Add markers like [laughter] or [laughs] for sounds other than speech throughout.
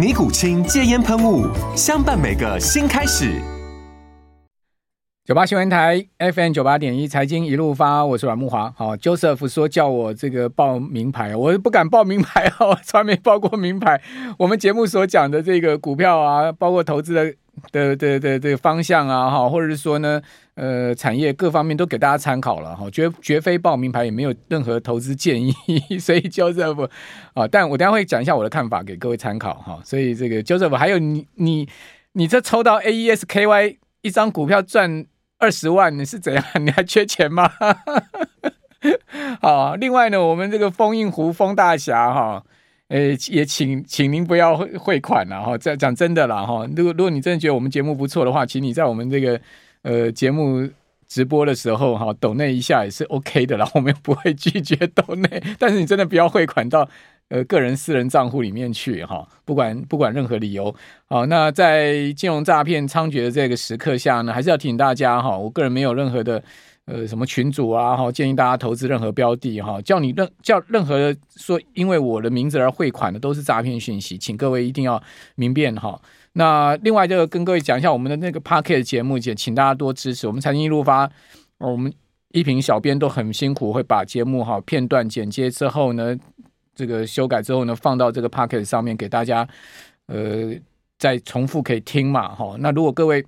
尼古清戒烟喷雾，相伴每个新开始。九八新闻台 FM 九八点一，财经一路发，我是阮木华。好，Joseph 说叫我这个报名牌，我不敢报名牌啊，我从来没报过名牌。[laughs] 我们节目所讲的这个股票啊，包括投资的。的的的的方向啊，哈，或者是说呢，呃，产业各方面都给大家参考了哈，绝绝非报名牌，也没有任何投资建议，[laughs] 所以 Joseph 啊，但我等下会讲一下我的看法给各位参考哈。所以这个 Joseph 还有你你你这抽到 AESKY 一张股票赚二十万，你是怎样？[laughs] 你还缺钱吗？[laughs] 好，另外呢，我们这个封印湖风大侠哈。诶，也请请您不要汇汇款了哈。这讲真的啦哈，如果如果你真的觉得我们节目不错的话，请你在我们这个呃节目直播的时候哈，抖那一下也是 OK 的啦，[laughs] 我们不会拒绝抖内。但是你真的不要汇款到呃个人私人账户里面去哈，不管不管任何理由。好，那在金融诈骗猖獗的这个时刻下呢，还是要提醒大家哈，我个人没有任何的。呃，什么群主啊？哈，建议大家投资任何标的哈，叫你任叫任何说，因为我的名字而汇款的都是诈骗讯息，请各位一定要明辨哈。那另外就跟各位讲一下我们的那个 Podcast 节目，也请大家多支持我们财经一路发，我们一平小编都很辛苦，会把节目哈片段剪接之后呢，这个修改之后呢，放到这个 Podcast 上面给大家，呃，再重复可以听嘛哈。那如果各位。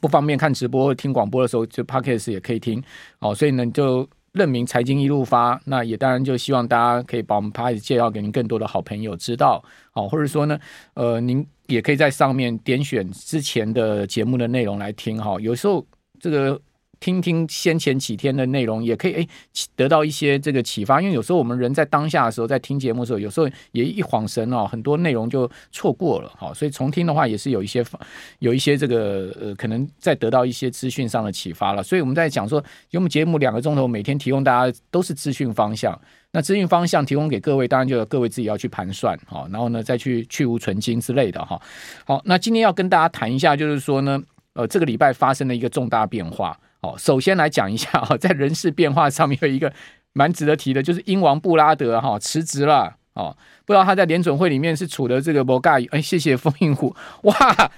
不方便看直播或听广播的时候，就 Podcast 也可以听哦。所以呢，就任命财经一路发，那也当然就希望大家可以把我们 p a 介绍给您更多的好朋友知道好，或者说呢，呃，您也可以在上面点选之前的节目的内容来听哈。有时候这个。听听先前几天的内容，也可以诶得到一些这个启发。因为有时候我们人在当下的时候，在听节目的时候，有时候也一晃神哦，很多内容就错过了哈。所以重听的话，也是有一些 [laughs] 有一些这个呃，可能再得到一些资讯上的启发了。所以我们在讲说，因为我们节目两个钟头，每天提供大家都是资讯方向。那资讯方向提供给各位，当然就要各位自己要去盘算哈，然后呢再去去无存菁之类的哈。好，那今天要跟大家谈一下，就是说呢，呃，这个礼拜发生了一个重大变化。哦，首先来讲一下 [laughs] 哈，在人事变化上面有一个蛮值得提的，就是英王布拉德哈辞职了哦，不知道他在联准会里面是处的这个摩盖，哎，谢谢风印虎，[laughs] 哇，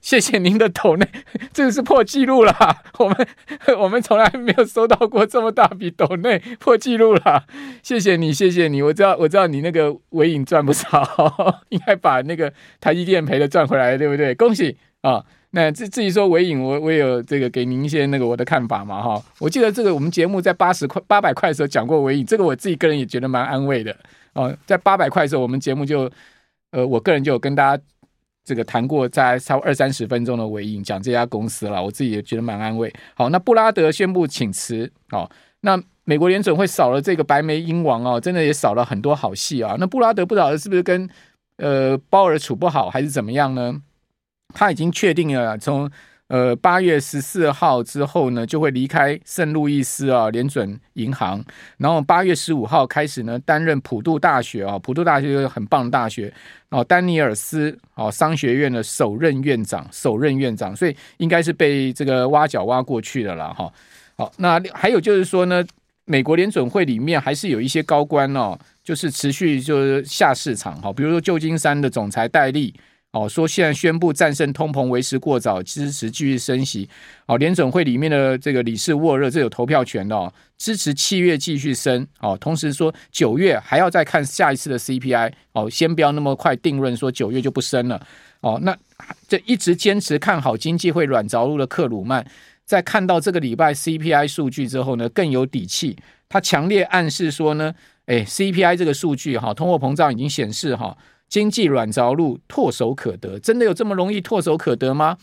谢谢您的抖内，[laughs] 这个是破纪录了，我们我们从来没有收到过这么大笔抖内，破纪录了，谢谢你，谢谢你，我知道我知道你那个尾影赚不少，应该把那个台积电赔的赚回来，对不对？恭喜啊！哦那至至于说尾影，我我有这个给您一些那个我的看法嘛哈。我记得这个我们节目在八十块八百块的时候讲过尾影，这个我自己个人也觉得蛮安慰的哦。在八百块的时候，我们节目就呃，我个人就有跟大家这个谈过，在超二三十分钟的尾影讲这家公司了，我自己也觉得蛮安慰。好，那布拉德宣布请辞哦。那美国联准会少了这个白眉鹰王哦，真的也少了很多好戏啊。那布拉德不晓得是不是跟呃鲍尔处不好，还是怎么样呢？他已经确定了，从呃八月十四号之后呢，就会离开圣路易斯啊联准银行，然后八月十五号开始呢，担任普渡大学啊，普渡大学是很棒的大学哦，丹尼尔斯哦商学院的首任院长，首任院长，所以应该是被这个挖角挖过去的了哈。好，那还有就是说呢，美国联准会里面还是有一些高官哦，就是持续就是下市场哈，比如说旧金山的总裁戴利。哦，说现在宣布战胜通膨为时过早，支持继续升息。哦，联准会里面的这个理事沃热，这有投票权的哦，支持七月继续升。哦，同时说九月还要再看下一次的 CPI。哦，先不要那么快定论说九月就不升了。哦，那这一直坚持看好经济会软着陆的克鲁曼，在看到这个礼拜 CPI 数据之后呢，更有底气。他强烈暗示说呢，哎，CPI 这个数据哈，通货膨胀已经显示哈，经济软着陆，唾手可得。真的有这么容易唾手可得吗？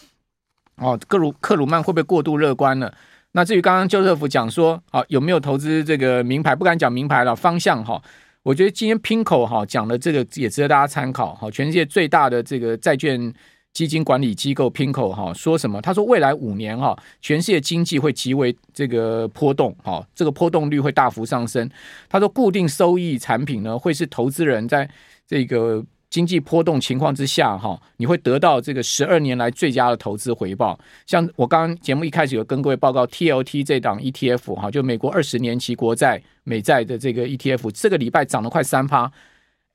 哦，克鲁克鲁曼会不会过度乐观了？那至于刚刚邱特福讲说，好有没有投资这个名牌？不敢讲名牌了，方向哈。我觉得今天 Pinko 哈讲的这个也值得大家参考。哈，全世界最大的这个债券。基金管理机构 Pinko 哈说什么？他说未来五年哈，全世界经济会极为这个波动哈，这个波动率会大幅上升。他说固定收益产品呢，会是投资人在这个经济波动情况之下哈，你会得到这个十二年来最佳的投资回报。像我刚刚节目一开始有跟各位报告 TLT 这档 ETF 哈，就美国二十年期国债美债的这个 ETF，这个礼拜涨了快三趴，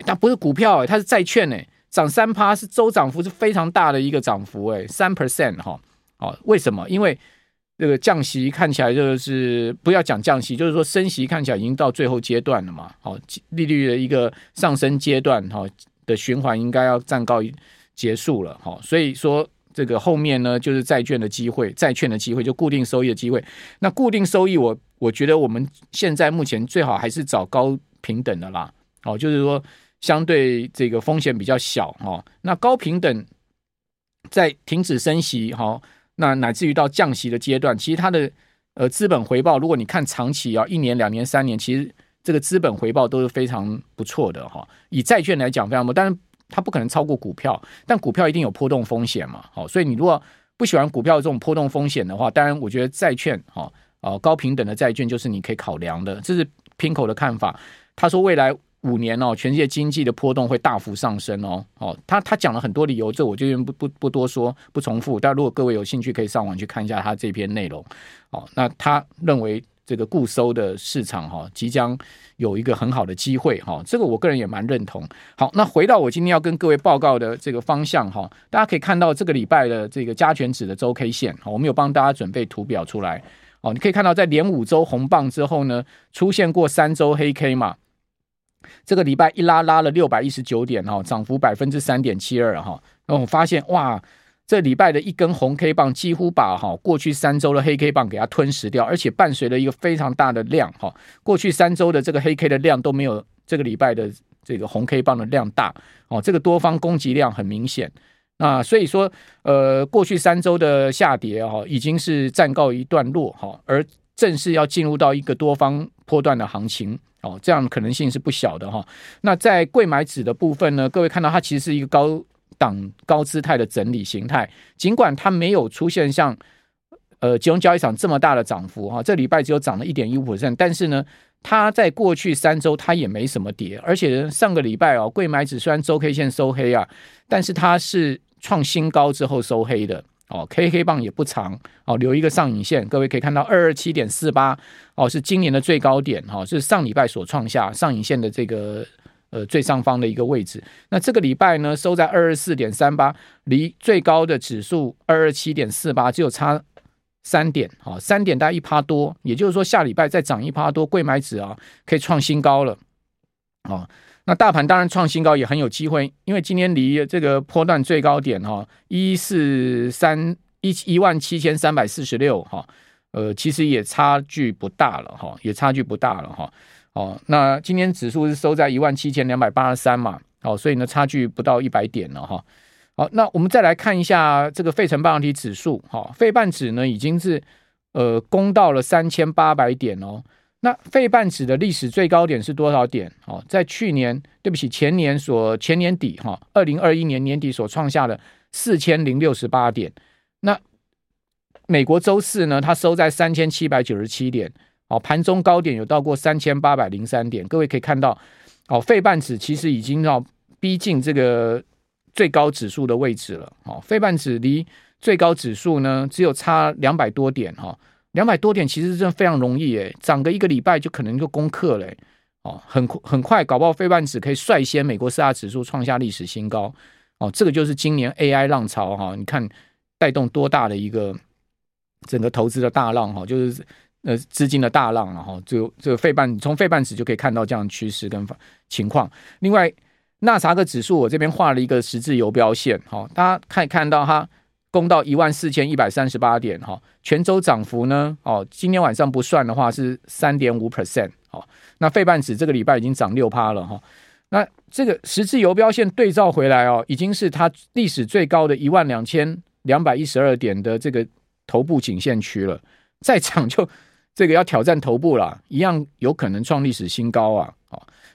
但不是股票哎，它是债券哎。涨三趴是周涨幅是非常大的一个涨幅，哎，三 percent 哈，哦，为什么？因为这个降息看起来就是不要讲降息，就是说升息看起来已经到最后阶段了嘛，好，利率的一个上升阶段哈的循环应该要暂告结束了，哈，所以说这个后面呢就是债券的机会，债券的机会就固定收益的机会。那固定收益我，我我觉得我们现在目前最好还是找高评等的啦，哦，就是说。相对这个风险比较小哦，那高评等在停止升息哈，那乃至于到降息的阶段，其实它的呃资本回报，如果你看长期啊，一年、两年、三年，其实这个资本回报都是非常不错的哈。以债券来讲非常不，但是它不可能超过股票，但股票一定有波动风险嘛，好，所以你如果不喜欢股票这种波动风险的话，当然我觉得债券哈啊高平等的债券就是你可以考量的，这是 Pinco 的看法。他说未来。五年哦，全世界经济的波动会大幅上升哦。哦，他他讲了很多理由，这我就不不不多说，不重复。但如果各位有兴趣，可以上网去看一下他这篇内容。哦，那他认为这个固收的市场哈，即将有一个很好的机会哈。这个我个人也蛮认同。好，那回到我今天要跟各位报告的这个方向哈，大家可以看到这个礼拜的这个加权指的周 K 线，我们有帮大家准备图表出来。哦，你可以看到在连五周红棒之后呢，出现过三周黑 K 嘛。这个礼拜一拉拉了六百一十九点哈，涨幅百分之三点七二哈。那我发现哇，这礼拜的一根红 K 棒几乎把哈过去三周的黑 K 棒给它吞噬掉，而且伴随了一个非常大的量哈。过去三周的这个黑 K 的量都没有这个礼拜的这个红 K 棒的量大哦。这个多方攻击量很明显。那所以说，呃，过去三周的下跌哈已经是暂告一段落哈，而正式要进入到一个多方波段的行情。哦，这样可能性是不小的哈。那在柜买指的部分呢，各位看到它其实是一个高档高姿态的整理形态，尽管它没有出现像呃集中交易场这么大的涨幅哈，这礼拜只有涨了一点一五%，但是呢，它在过去三周它也没什么跌，而且上个礼拜哦，贵买指虽然周 K 线收黑啊，但是它是创新高之后收黑的。哦，K 黑棒也不长，哦，留一个上影线，各位可以看到二二七点四八，哦，是今年的最高点，哈、是上礼拜所创下上影线的这个呃最上方的一个位置。那这个礼拜呢，收在二二四点三八，离最高的指数二二七点四八只有差三点，哦，三点大概一趴多，也就是说下礼拜再涨一趴多，柜买指啊可以创新高了，哦。那大盘当然创新高也很有机会，因为今天离这个波段最高点哈一四三一一万七千三百四十六哈，呃，其实也差距不大了哈，也差距不大了哈。哦，那今天指数是收在一万七千两百八十三嘛，哦，所以呢差距不到一百点了哈。好，那我们再来看一下这个费城半导体指数哈，费半指呢已经是呃攻到了三千八百点哦。那费半指的历史最高点是多少点？哦，在去年，对不起，前年所前年底哈，二零二一年年底所创下的四千零六十八点。那美国周四呢，它收在三千七百九十七点，哦，盘中高点有到过三千八百零三点。各位可以看到，哦，费半指其实已经要逼近这个最高指数的位置了。哦，费半指离最高指数呢，只有差两百多点哈。两百多点其实真的非常容易诶，涨个一个礼拜就可能就攻克了哦，很很快搞不好费半指可以率先美国四大指数创下历史新高哦，这个就是今年 AI 浪潮哈，你看带动多大的一个整个投资的大浪哈，就是呃资金的大浪了哈，就这个费半从费半指就可以看到这样趋势跟情况。另外纳斯达克指数我这边画了一个十字游标线哈，大家可以看到它攻到一万四千一百三十八点哈，全周涨幅呢哦，今天晚上不算的话是三点五 percent 哦，那费半指这个礼拜已经涨六趴了哈，那这个十字游标线对照回来哦，已经是它历史最高的一万两千两百一十二点的这个头部颈线区了，再涨就这个要挑战头部了，一样有可能创历史新高啊！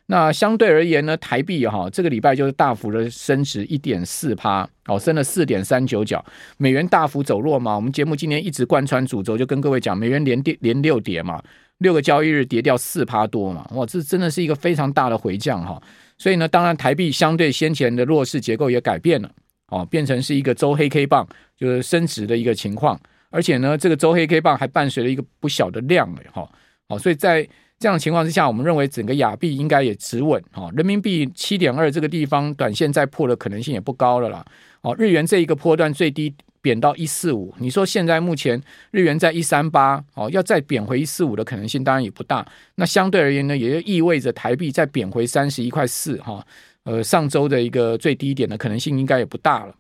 那相对而言呢，台币哈这个礼拜就是大幅的升值一点四趴，哦，升了四点三九角。美元大幅走弱嘛，我们节目今天一直贯穿主轴，就跟各位讲，美元连跌连六跌嘛，六个交易日跌掉四趴多嘛，哇，这真的是一个非常大的回降哈。所以呢，当然台币相对先前的弱势结构也改变了，哦，变成是一个周黑 K 棒就是升值的一个情况，而且呢，这个周黑 K 棒还伴随了一个不小的量哎哈，好，所以在。这样的情况之下，我们认为整个亚币应该也止稳哈，人民币七点二这个地方短线再破的可能性也不高了啦。哦，日元这一个波段最低贬到一四五，你说现在目前日元在一三八，哦，要再贬回一四五的可能性当然也不大。那相对而言呢，也就意味着台币再贬回三十一块四哈，呃，上周的一个最低点的可能性应该也不大了。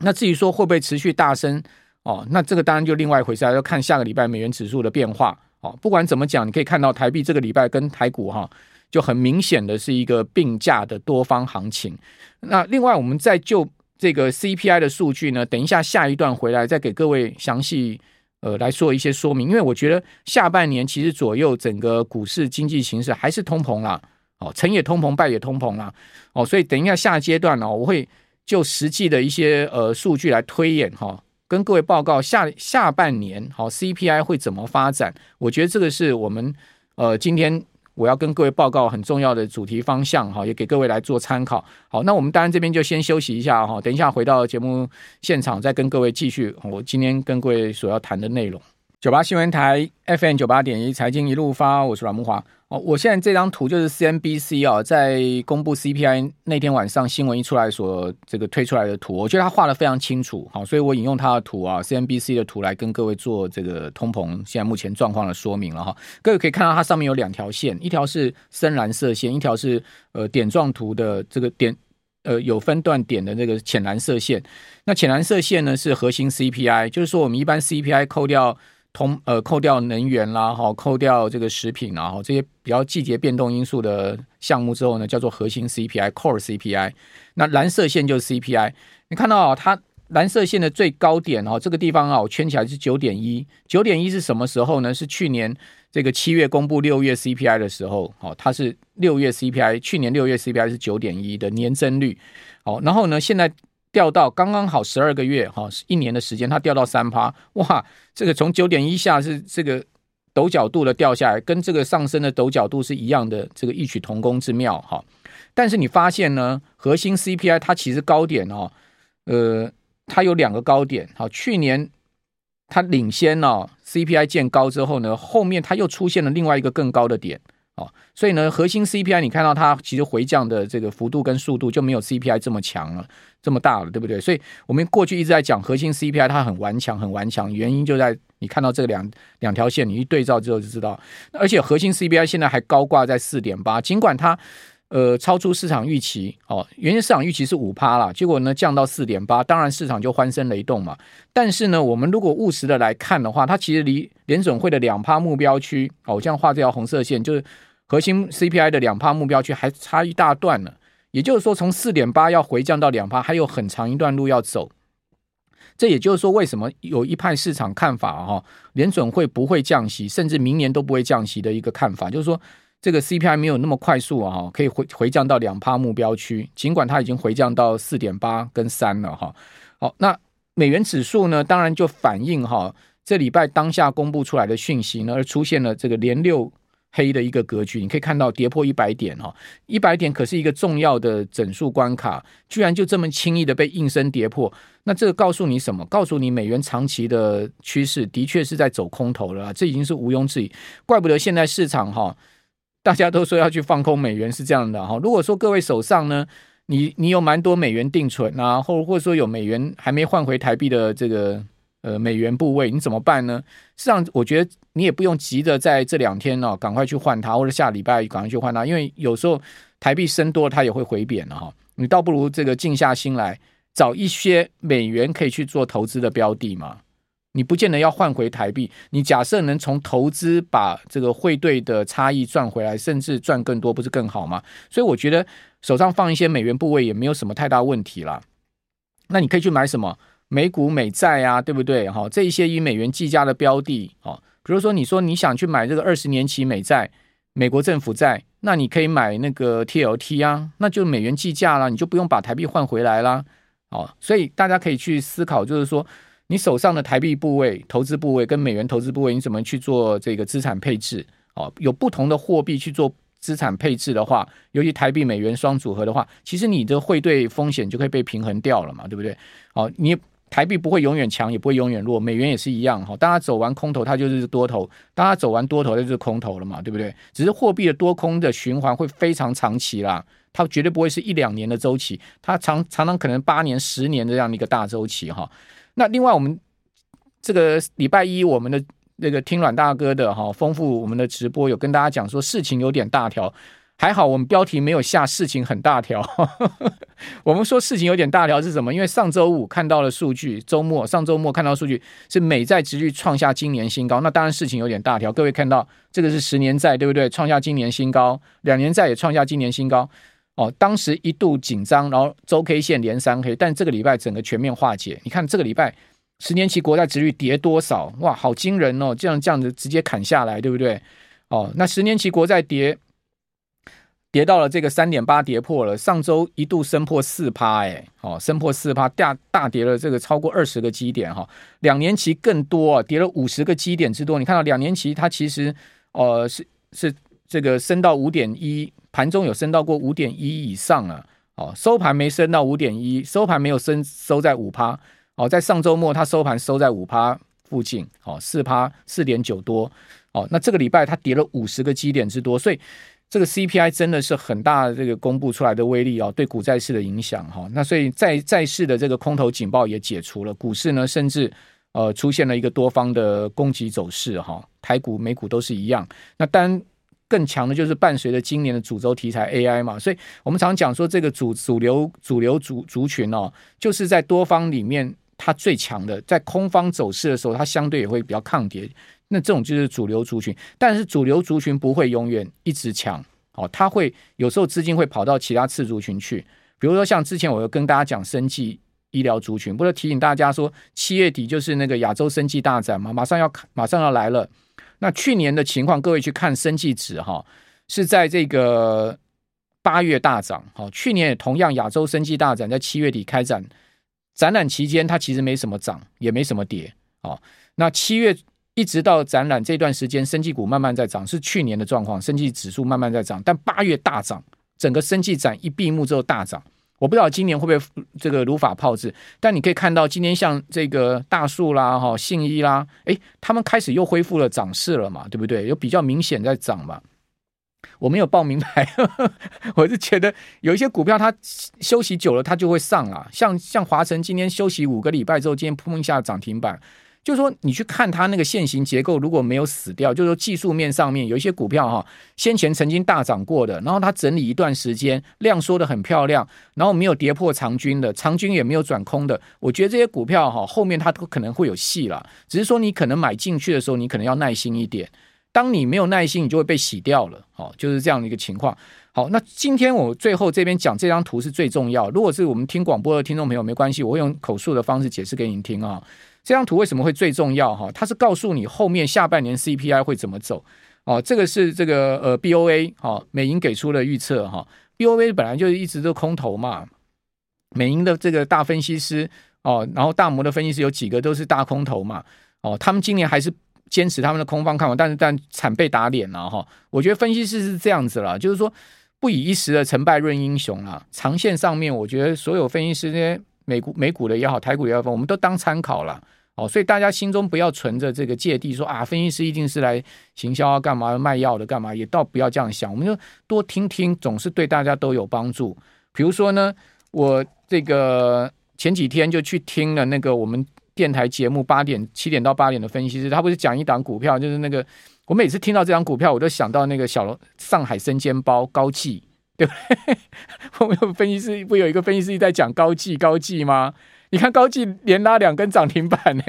那至于说会不会持续大升哦，那这个当然就另外一回事，要看下个礼拜美元指数的变化。哦，不管怎么讲，你可以看到台币这个礼拜跟台股哈，就很明显的是一个并驾的多方行情。那另外，我们再就这个 CPI 的数据呢，等一下下一段回来再给各位详细呃来说一些说明。因为我觉得下半年其实左右整个股市经济形势还是通膨啦，哦，成也通膨，败也通膨啦，哦，所以等一下下阶段呢，我会就实际的一些呃数据来推演哈。跟各位报告下下半年好 CPI 会怎么发展？我觉得这个是我们呃今天我要跟各位报告很重要的主题方向哈，也给各位来做参考。好，那我们当然这边就先休息一下哈，等一下回到节目现场再跟各位继续我今天跟各位所要谈的内容。九八新闻台 FM 九八点一财经一路发，我是阮慕华。哦，我现在这张图就是 CNBC 啊，在公布 CPI 那天晚上新闻一出来所这个推出来的图，我觉得他画得非常清楚，好，所以我引用他的图啊，CNBC 的图来跟各位做这个通膨现在目前状况的说明了哈。各位可以看到它上面有两条线，一条是深蓝色线，一条是呃点状图的这个点呃有分段点的那个浅蓝色线。那浅蓝色线呢是核心 CPI，就是说我们一般 CPI 扣掉。通呃扣掉能源啦，哈，扣掉这个食品啊，哈，这些比较季节变动因素的项目之后呢，叫做核心 CPI（Core CPI）。那蓝色线就是 CPI。你看到啊，它蓝色线的最高点哦，这个地方啊，我圈起来是九点一。九点一是什么时候呢？是去年这个七月公布六月 CPI 的时候，哦，它是六月 CPI，去年六月 CPI 是九点一的年增率。好，然后呢，现在。掉到刚刚好十二个月哈，一年的时间，它掉到三趴，哇，这个从九点一下是这个陡角度的掉下来，跟这个上升的陡角度是一样的，这个异曲同工之妙哈。但是你发现呢，核心 CPI 它其实高点哦，呃，它有两个高点，好，去年它领先哦，CPI 见高之后呢，后面它又出现了另外一个更高的点。哦，所以呢，核心 CPI 你看到它其实回降的这个幅度跟速度就没有 CPI 这么强了，这么大了，对不对？所以我们过去一直在讲核心 CPI 它很顽强，很顽强，原因就在你看到这两两条线，你一对照之后就知道。而且核心 CPI 现在还高挂在四点八，尽管它呃超出市场预期哦，原先市场预期是五趴啦，结果呢降到四点八，当然市场就欢声雷动嘛。但是呢，我们如果务实的来看的话，它其实离联准会的两趴目标区哦，我这样画这条红色线就是。核心 CPI 的两趴目标区还差一大段呢，也就是说，从四点八要回降到两趴，还有很长一段路要走。这也就是说，为什么有一派市场看法哈，联准会不会降息，甚至明年都不会降息的一个看法，就是说，这个 CPI 没有那么快速啊，可以回回降到两趴目标区，尽管它已经回降到四点八跟三了哈。好，那美元指数呢，当然就反映哈，这礼拜当下公布出来的讯息呢，而出现了这个连六。黑的一个格局，你可以看到跌破一百点哈，一百点可是一个重要的整数关卡，居然就这么轻易的被应声跌破，那这个告诉你什么？告诉你美元长期的趋势的确是在走空头了，这已经是毋庸置疑。怪不得现在市场哈，大家都说要去放空美元是这样的哈。如果说各位手上呢，你你有蛮多美元定存啊，或或者说有美元还没换回台币的这个。呃，美元部位你怎么办呢？实际上，我觉得你也不用急着在这两天哦，赶快去换它，或者下礼拜赶快去换它，因为有时候台币升多，它也会回贬的哈。你倒不如这个静下心来，找一些美元可以去做投资的标的嘛。你不见得要换回台币，你假设能从投资把这个汇兑的差异赚回来，甚至赚更多，不是更好吗？所以我觉得手上放一些美元部位也没有什么太大问题啦。那你可以去买什么美股、美债啊，对不对？哈，这一些以美元计价的标的，哦，比如说你说你想去买这个二十年期美债、美国政府债，那你可以买那个 TLT 啊，那就美元计价啦，你就不用把台币换回来啦。哦，所以大家可以去思考，就是说。你手上的台币部位、投资部位跟美元投资部位，你怎么去做这个资产配置？哦，有不同的货币去做资产配置的话，尤其台币美元双组合的话，其实你的汇兑风险就可以被平衡掉了嘛，对不对？哦，你台币不会永远强，也不会永远弱，美元也是一样哈。当它走完空头，它就是多头；当它走完多头，它就是空头了嘛，对不对？只是货币的多空的循环会非常长期啦，它绝对不会是一两年的周期，它常常常可能八年、十年的这样的一个大周期哈。那另外，我们这个礼拜一，我们的那个听阮大哥的哈，丰富我们的直播，有跟大家讲说事情有点大条，还好我们标题没有下事情很大条。[laughs] 我们说事情有点大条是什么？因为上周五看到了数据，周末上周末看到数据是美债殖率创下今年新高，那当然事情有点大条。各位看到这个是十年债对不对？创下今年新高，两年债也创下今年新高。哦，当时一度紧张，然后周 K 线连三黑，但这个礼拜整个全面化解。你看这个礼拜十年期国债殖率跌多少？哇，好惊人哦！这样这样子直接砍下来，对不对？哦，那十年期国债跌跌到了这个三点八，跌破了。上周一度升破四趴，哎，哦，升破四趴，大大跌了这个超过二十个基点哈、哦。两年期更多，跌了五十个基点之多。你看到两年期它其实呃是是这个升到五点一。盘中有升到过五点一以上啊，哦，收盘没升到五点一，收盘没有升，收在五趴，哦，在上周末它收盘收在五趴附近，哦，四趴四点九多，哦，那这个礼拜它跌了五十个基点之多，所以这个 CPI 真的是很大的这个公布出来的威力哦，对股债市的影响哈，那所以债债市的这个空头警报也解除了，股市呢甚至呃出现了一个多方的攻击走势哈，台股美股都是一样，那单。更强的就是伴随着今年的主轴题材 AI 嘛，所以我们常讲说这个主主流主流族族群哦，就是在多方里面它最强的，在空方走势的时候，它相对也会比较抗跌。那这种就是主流族群，但是主流族群不会永远一直强哦，它会有时候资金会跑到其他次族群去，比如说像之前我有跟大家讲生技医疗族群，不是提醒大家说七月底就是那个亚洲生技大展嘛，马上要马上要来了。那去年的情况，各位去看生技指哈，是在这个八月大涨。好，去年也同样亚洲生技大展在七月底开展，展览期间它其实没什么涨，也没什么跌。好，那七月一直到展览这段时间，生技股慢慢在涨，是去年的状况，生技指数慢慢在涨。但八月大涨，整个生技展一闭幕之后大涨。我不知道今年会不会这个如法炮制，但你可以看到今天像这个大树啦、哈信一啦，诶，他们开始又恢复了涨势了嘛，对不对？有比较明显在涨嘛。我没有报名牌，[laughs] 我是觉得有一些股票它休息久了，它就会上啊。像像华晨今天休息五个礼拜之后，今天砰一下涨停板。就是说，你去看它那个线型结构，如果没有死掉，就是说技术面上面有一些股票哈，先前曾经大涨过的，然后它整理一段时间，量缩得很漂亮，然后没有跌破长均的，长均也没有转空的，我觉得这些股票哈，后面它都可能会有戏了。只是说你可能买进去的时候，你可能要耐心一点。当你没有耐心，你就会被洗掉了。哦，就是这样的一个情况。好，那今天我最后这边讲这张图是最重要。如果是我们听广播的听众朋友，没关系，我会用口述的方式解释给你听啊。这张图为什么会最重要？哈，它是告诉你后面下半年 CPI 会怎么走。哦，这个是这个呃 BOA 哈，美银给出的预测哈。BOA 本来就是一直都空头嘛，美银的这个大分析师哦，然后大摩的分析师有几个都是大空头嘛。哦，他们今年还是坚持他们的空方看法，但是但惨被打脸了哈。我觉得分析师是这样子了，就是说不以一时的成败论英雄了。长线上面，我觉得所有分析师这些美股美股的也好，台股也好，我们都当参考了。哦，所以大家心中不要存着这个芥蒂，说啊，分析师一定是来行销啊，干嘛卖药的，干嘛也倒不要这样想。我们就多听听，总是对大家都有帮助。比如说呢，我这个前几天就去听了那个我们电台节目八点七点到八点的分析师，他不是讲一档股票，就是那个我每次听到这档股票，我都想到那个小上海生煎包高记对不对？[laughs] 我们有分析师不有一个分析师在讲高技高技吗？你看高技连拉两根涨停板呢，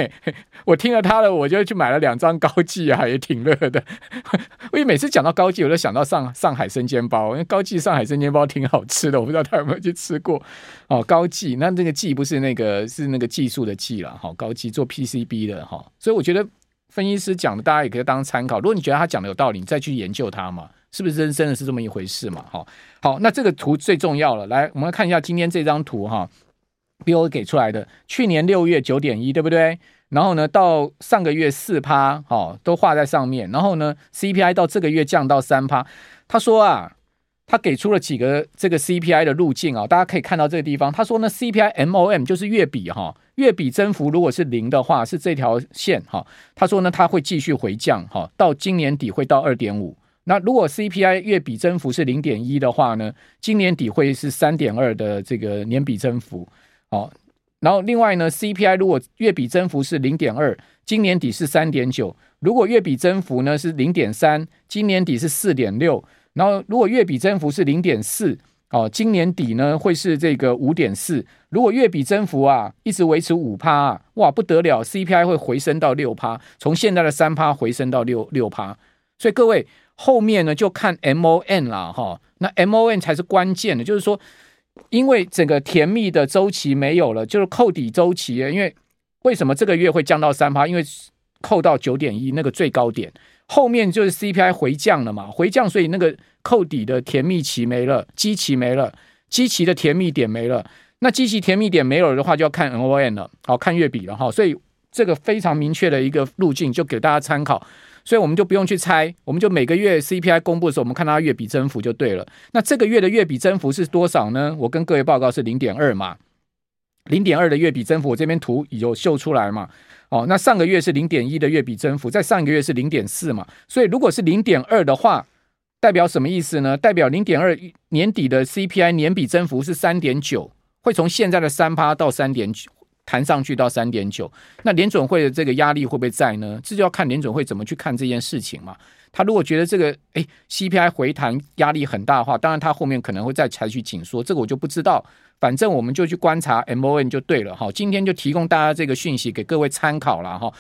我听了他的，我就去买了两张高技啊，也挺乐的。[laughs] 因为每次讲到高技，我都想到上上海生煎包，因为高技上海生煎包挺好吃的，我不知道他有没有去吃过。哦，高技那这个技不是那个是那个技术的技了，好，高技做 PCB 的哈，所以我觉得分析师讲的，大家也可以当参考。如果你觉得他讲的有道理，你再去研究他嘛，是不是真真的是这么一回事嘛？好，好，那这个图最重要了，来，我们来看一下今天这张图哈。BO 给出来的，去年六月九点一，对不对？然后呢，到上个月四趴，哦，都画在上面。然后呢，CPI 到这个月降到三趴。他说啊，他给出了几个这个 CPI 的路径啊，大家可以看到这个地方。他说呢，CPI MOM 就是月比哈，月比增幅如果是零的话，是这条线哈。他说呢，它会继续回降哈，到今年底会到二点五。那如果 CPI 月比增幅是零点一的话呢，今年底会是三点二的这个年比增幅。哦，然后另外呢，CPI 如果月比增幅是零点二，今年底是三点九；如果月比增幅呢是零点三，今年底是四点六；然后如果月比增幅是零点四，哦，今年底呢会是这个五点四。如果月比增幅啊一直维持五趴啊，哇不得了，CPI 会回升到六趴，从现在的三趴回升到六六趴。所以各位后面呢就看 MON 啦，哈、那 MON 才是关键的，就是说。因为整个甜蜜的周期没有了，就是扣底周期。因为为什么这个月会降到三趴？因为扣到九点一那个最高点，后面就是 CPI 回降了嘛，回降，所以那个扣底的甜蜜期没了，基期没了，基期的甜蜜点没了。那基期甜蜜点没有了的话，就要看 N O N 了，好，看月比了哈。所以这个非常明确的一个路径，就给大家参考。所以我们就不用去猜，我们就每个月 CPI 公布的时候，我们看它月比增幅就对了。那这个月的月比增幅是多少呢？我跟各位报告是零点二嘛，零点二的月比增幅，我这边图有秀出来嘛。哦，那上个月是零点一的月比增幅，在上一个月是零点四嘛。所以如果是零点二的话，代表什么意思呢？代表零点二年底的 CPI 年比增幅是三点九，会从现在的三趴到三点九。弹上去到三点九，那联准会的这个压力会不会在呢？这就要看联准会怎么去看这件事情嘛。他如果觉得这个诶 CPI 回弹压力很大的话，当然他后面可能会再采取紧缩，这个我就不知道。反正我们就去观察 MON 就对了哈。今天就提供大家这个讯息给各位参考了哈。